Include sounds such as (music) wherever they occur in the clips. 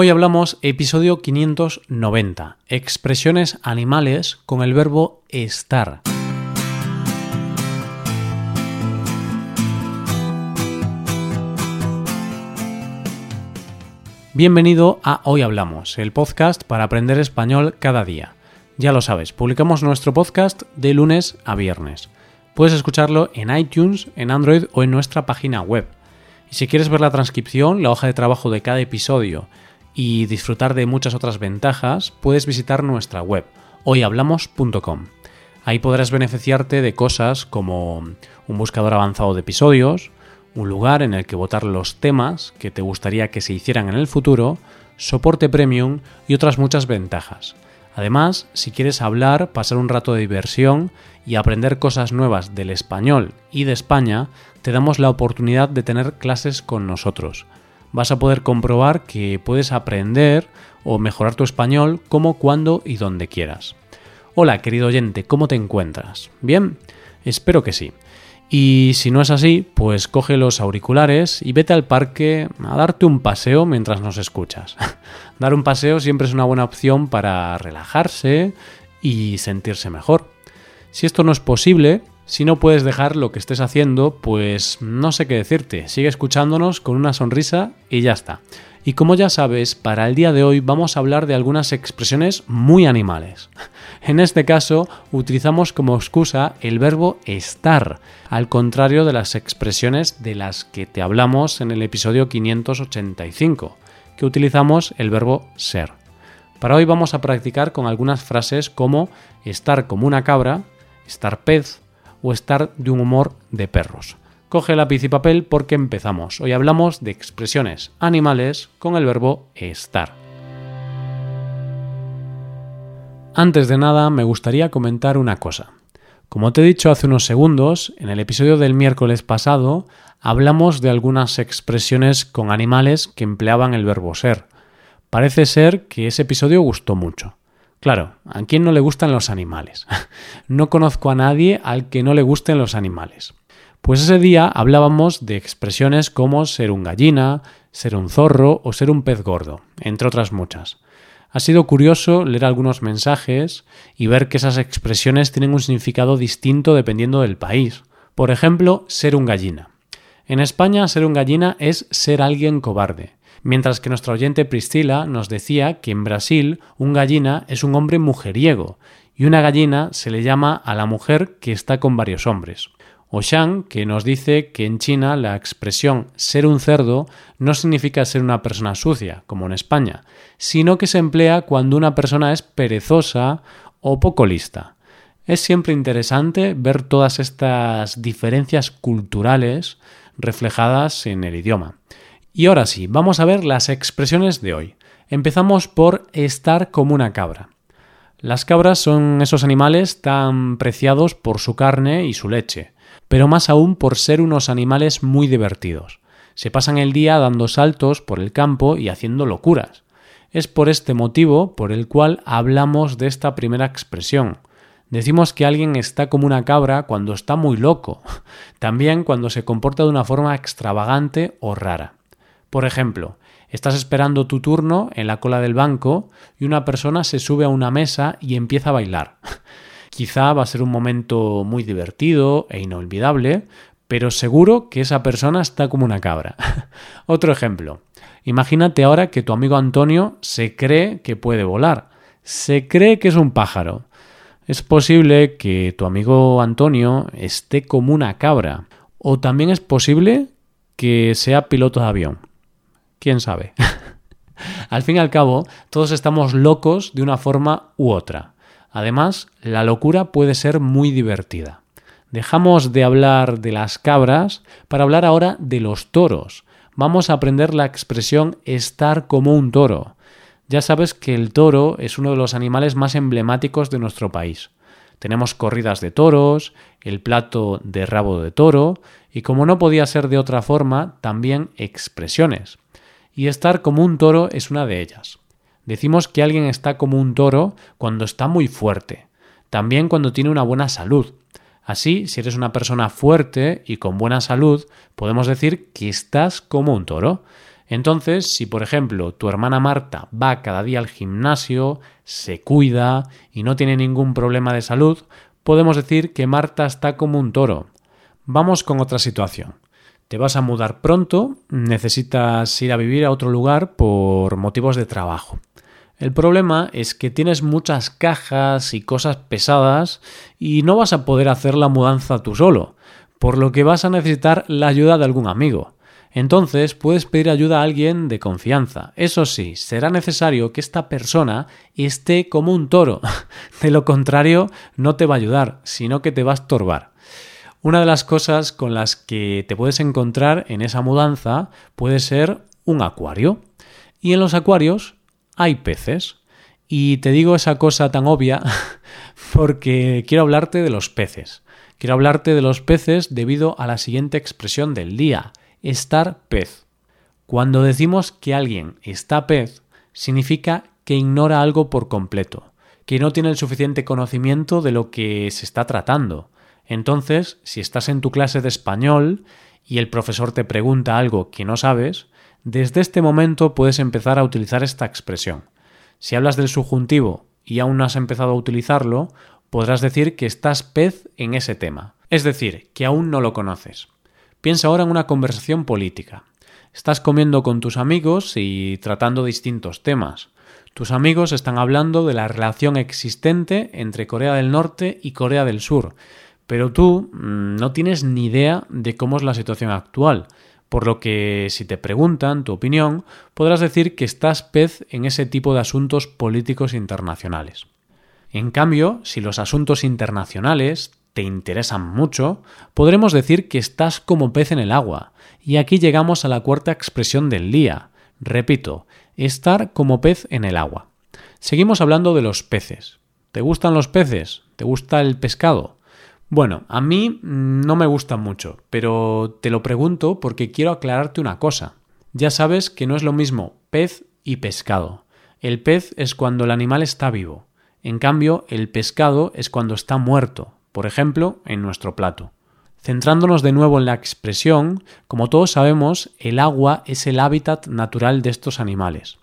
Hoy hablamos episodio 590, expresiones animales con el verbo estar. Bienvenido a Hoy Hablamos, el podcast para aprender español cada día. Ya lo sabes, publicamos nuestro podcast de lunes a viernes. Puedes escucharlo en iTunes, en Android o en nuestra página web. Y si quieres ver la transcripción, la hoja de trabajo de cada episodio y disfrutar de muchas otras ventajas, puedes visitar nuestra web hoyhablamos.com. Ahí podrás beneficiarte de cosas como un buscador avanzado de episodios, un lugar en el que votar los temas que te gustaría que se hicieran en el futuro, soporte premium y otras muchas ventajas. Además, si quieres hablar, pasar un rato de diversión y aprender cosas nuevas del español y de España, te damos la oportunidad de tener clases con nosotros vas a poder comprobar que puedes aprender o mejorar tu español como, cuando y donde quieras. Hola, querido oyente, ¿cómo te encuentras? ¿Bien? Espero que sí. Y si no es así, pues coge los auriculares y vete al parque a darte un paseo mientras nos escuchas. (laughs) Dar un paseo siempre es una buena opción para relajarse y sentirse mejor. Si esto no es posible, si no puedes dejar lo que estés haciendo, pues no sé qué decirte. Sigue escuchándonos con una sonrisa y ya está. Y como ya sabes, para el día de hoy vamos a hablar de algunas expresiones muy animales. (laughs) En este caso, utilizamos como excusa el verbo estar, al contrario de las expresiones de las que te hablamos en el episodio 585, que utilizamos el verbo ser. Para hoy vamos a practicar con algunas frases como estar como una cabra, estar pez, o estar de un humor de perros. Coge lápiz y papel porque empezamos. Hoy hablamos de expresiones animales con el verbo estar. Antes de nada, me gustaría comentar una cosa. Como te he dicho hace unos segundos, en el episodio del miércoles pasado hablamos de algunas expresiones con animales que empleaban el verbo ser. Parece ser que ese episodio gustó mucho. Claro, ¿a quién no le gustan los animales? (laughs) no conozco a nadie al que no le gusten los animales. Pues ese día hablábamos de expresiones como ser un gallina, ser un zorro o ser un pez gordo, entre otras muchas. Ha sido curioso leer algunos mensajes y ver que esas expresiones tienen un significado distinto dependiendo del país. Por ejemplo, ser un gallina. En España, ser un gallina es ser alguien cobarde mientras que nuestra oyente Priscila nos decía que en Brasil un gallina es un hombre mujeriego y una gallina se le llama a la mujer que está con varios hombres. O Shang, que nos dice que en China la expresión ser un cerdo no significa ser una persona sucia, como en España, sino que se emplea cuando una persona es perezosa o poco lista. Es siempre interesante ver todas estas diferencias culturales reflejadas en el idioma. Y ahora sí, vamos a ver las expresiones de hoy. Empezamos por estar como una cabra. Las cabras son esos animales tan preciados por su carne y su leche, pero más aún por ser unos animales muy divertidos. Se pasan el día dando saltos por el campo y haciendo locuras. Es por este motivo por el cual hablamos de esta primera expresión. Decimos que alguien está como una cabra cuando está muy loco, (laughs) también cuando se comporta de una forma extravagante o rara. Por ejemplo, estás esperando tu turno en la cola del banco y una persona se sube a una mesa y empieza a bailar. (laughs) Quizá va a ser un momento muy divertido e inolvidable, pero seguro que esa persona está como una cabra. (laughs) Otro ejemplo. Imagínate ahora que tu amigo Antonio se cree que puede volar. Se cree que es un pájaro. Es posible que tu amigo Antonio esté como una cabra. O también es posible que sea piloto de avión quién sabe. (laughs) al fin y al cabo, todos estamos locos de una forma u otra. Además, la locura puede ser muy divertida. Dejamos de hablar de las cabras para hablar ahora de los toros. Vamos a aprender la expresión estar como un toro. Ya sabes que el toro es uno de los animales más emblemáticos de nuestro país. Tenemos corridas de toros, el plato de rabo de toro y, como no podía ser de otra forma, también expresiones y estar como un toro es una de ellas. Decimos que alguien está como un toro cuando está muy fuerte, también cuando tiene una buena salud. Así, si eres una persona fuerte y con buena salud, podemos decir que estás como un toro. Entonces, si por ejemplo tu hermana Marta va cada día al gimnasio, se cuida y no tiene ningún problema de salud, podemos decir que Marta está como un toro. Vamos con otra situación. Te vas a mudar pronto, necesitas ir a vivir a otro lugar por motivos de trabajo. El problema es que tienes muchas cajas y cosas pesadas y no vas a poder hacer la mudanza tú solo, por lo que vas a necesitar la ayuda de algún amigo. Entonces puedes pedir ayuda a alguien de confianza. Eso sí, será necesario que esta persona esté como un toro. (laughs) De lo contrario, no te va a ayudar, sino que te va a estorbar. Una de las cosas con las que te puedes encontrar en esa mudanza puede ser un acuario. Y en los acuarios hay peces. Y te digo esa cosa tan obvia (laughs) porque quiero hablarte de los peces. Quiero hablarte de los peces debido a la siguiente expresión del día, estar pez. Cuando decimos que alguien está pez, significa que ignora algo por completo, que no tiene el suficiente conocimiento de lo que se está tratando. Entonces, si estás en tu clase de español y el profesor te pregunta algo que no sabes, desde este momento puedes empezar a utilizar esta expresión. Si hablas del subjuntivo y aún no has empezado a utilizarlo, podrás decir que estás pez en ese tema, es decir, que aún no lo conoces. Piensa ahora en una conversación política. Estás comiendo con tus amigos y tratando distintos temas. Tus amigos están hablando de la relación existente entre Corea del Norte y Corea del Sur, pero tú mm, no tienes ni idea de cómo es la situación actual, por lo que si te preguntan tu opinión, podrás decir que estás pez en ese tipo de asuntos políticos internacionales. En cambio, si los asuntos internacionales te interesan mucho, podremos decir que estás como pez en el agua. Y aquí llegamos a la cuarta expresión del día. Repito, estar como pez en el agua. Seguimos hablando de los peces. ¿Te gustan los peces? ¿Te gusta el pescado? Bueno, a mí no me gustan mucho, pero te lo pregunto porque quiero aclararte una cosa. Ya sabes que no es lo mismo pez y pescado. El pez es cuando el animal está vivo. En cambio, el pescado es cuando está muerto, por ejemplo, en nuestro plato. Centrándonos de nuevo en la expresión, como todos sabemos, el agua es el hábitat natural de estos animales.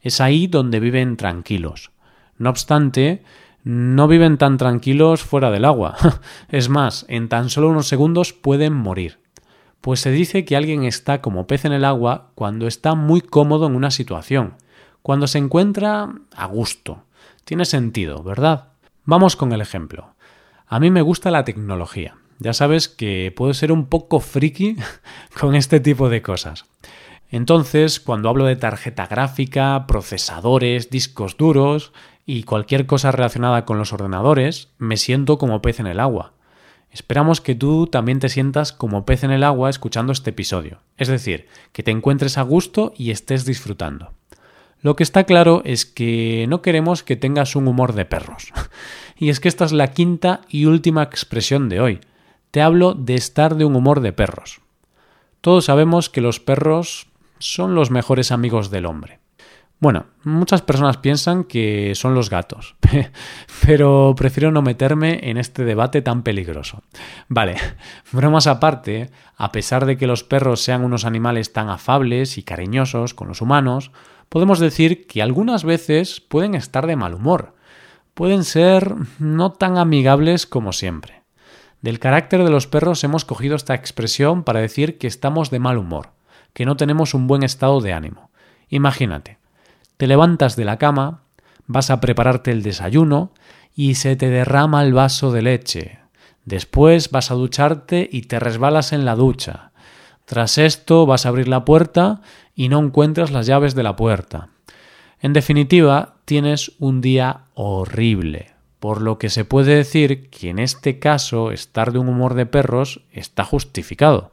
Es ahí donde viven tranquilos. No obstante, no viven tan tranquilos fuera del agua. (laughs) es más, en tan solo unos segundos pueden morir. Pues se dice que alguien está como pez en el agua cuando está muy cómodo en una situación, cuando se encuentra a gusto. Tiene sentido, ¿verdad? Vamos con el ejemplo. A mí me gusta la tecnología. Ya sabes que puedo ser un poco friki (laughs) con este tipo de cosas. Entonces, cuando hablo de tarjeta gráfica, procesadores, discos duros, y cualquier cosa relacionada con los ordenadores, me siento como pez en el agua. Esperamos que tú también te sientas como pez en el agua escuchando este episodio, es decir, que te encuentres a gusto y estés disfrutando. Lo que está claro es que no queremos que tengas un humor de perros. (laughs) Y es que esta es la quinta y última expresión de hoy. Te hablo de estar de un humor de perros. Todos sabemos que los perros son los mejores amigos del hombre. Bueno, muchas personas piensan que son los gatos, (laughs) pero prefiero no meterme en este debate tan peligroso. Vale, (laughs) bromas aparte, a pesar de que los perros sean unos animales tan afables y cariñosos con los humanos, podemos decir que algunas veces pueden estar de mal humor, pueden ser no tan amigables como siempre. Del carácter de los perros hemos cogido esta expresión para decir que estamos de mal humor, que no tenemos un buen estado de ánimo. Imagínate, te levantas de la cama, vas a prepararte el desayuno y se te derrama el vaso de leche. Después vas a ducharte y te resbalas en la ducha. Tras esto vas a abrir la puerta y no encuentras las llaves de la puerta. En definitiva, tienes un día horrible, por lo que se puede decir que en este caso estar de un humor de perros está justificado.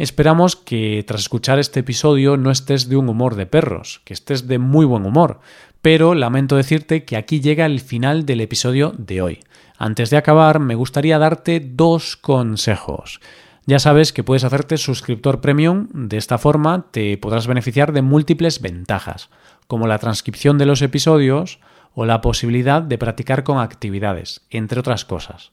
Esperamos que tras escuchar este episodio no estés de un humor de perros, que estés de muy buen humor, pero lamento decirte que aquí llega el final del episodio de hoy. Antes de acabar, me gustaría darte dos consejos. Ya sabes que puedes hacerte suscriptor premium, de esta forma te podrás beneficiar de múltiples ventajas, como la transcripción de los episodios o la posibilidad de practicar con actividades, entre otras cosas.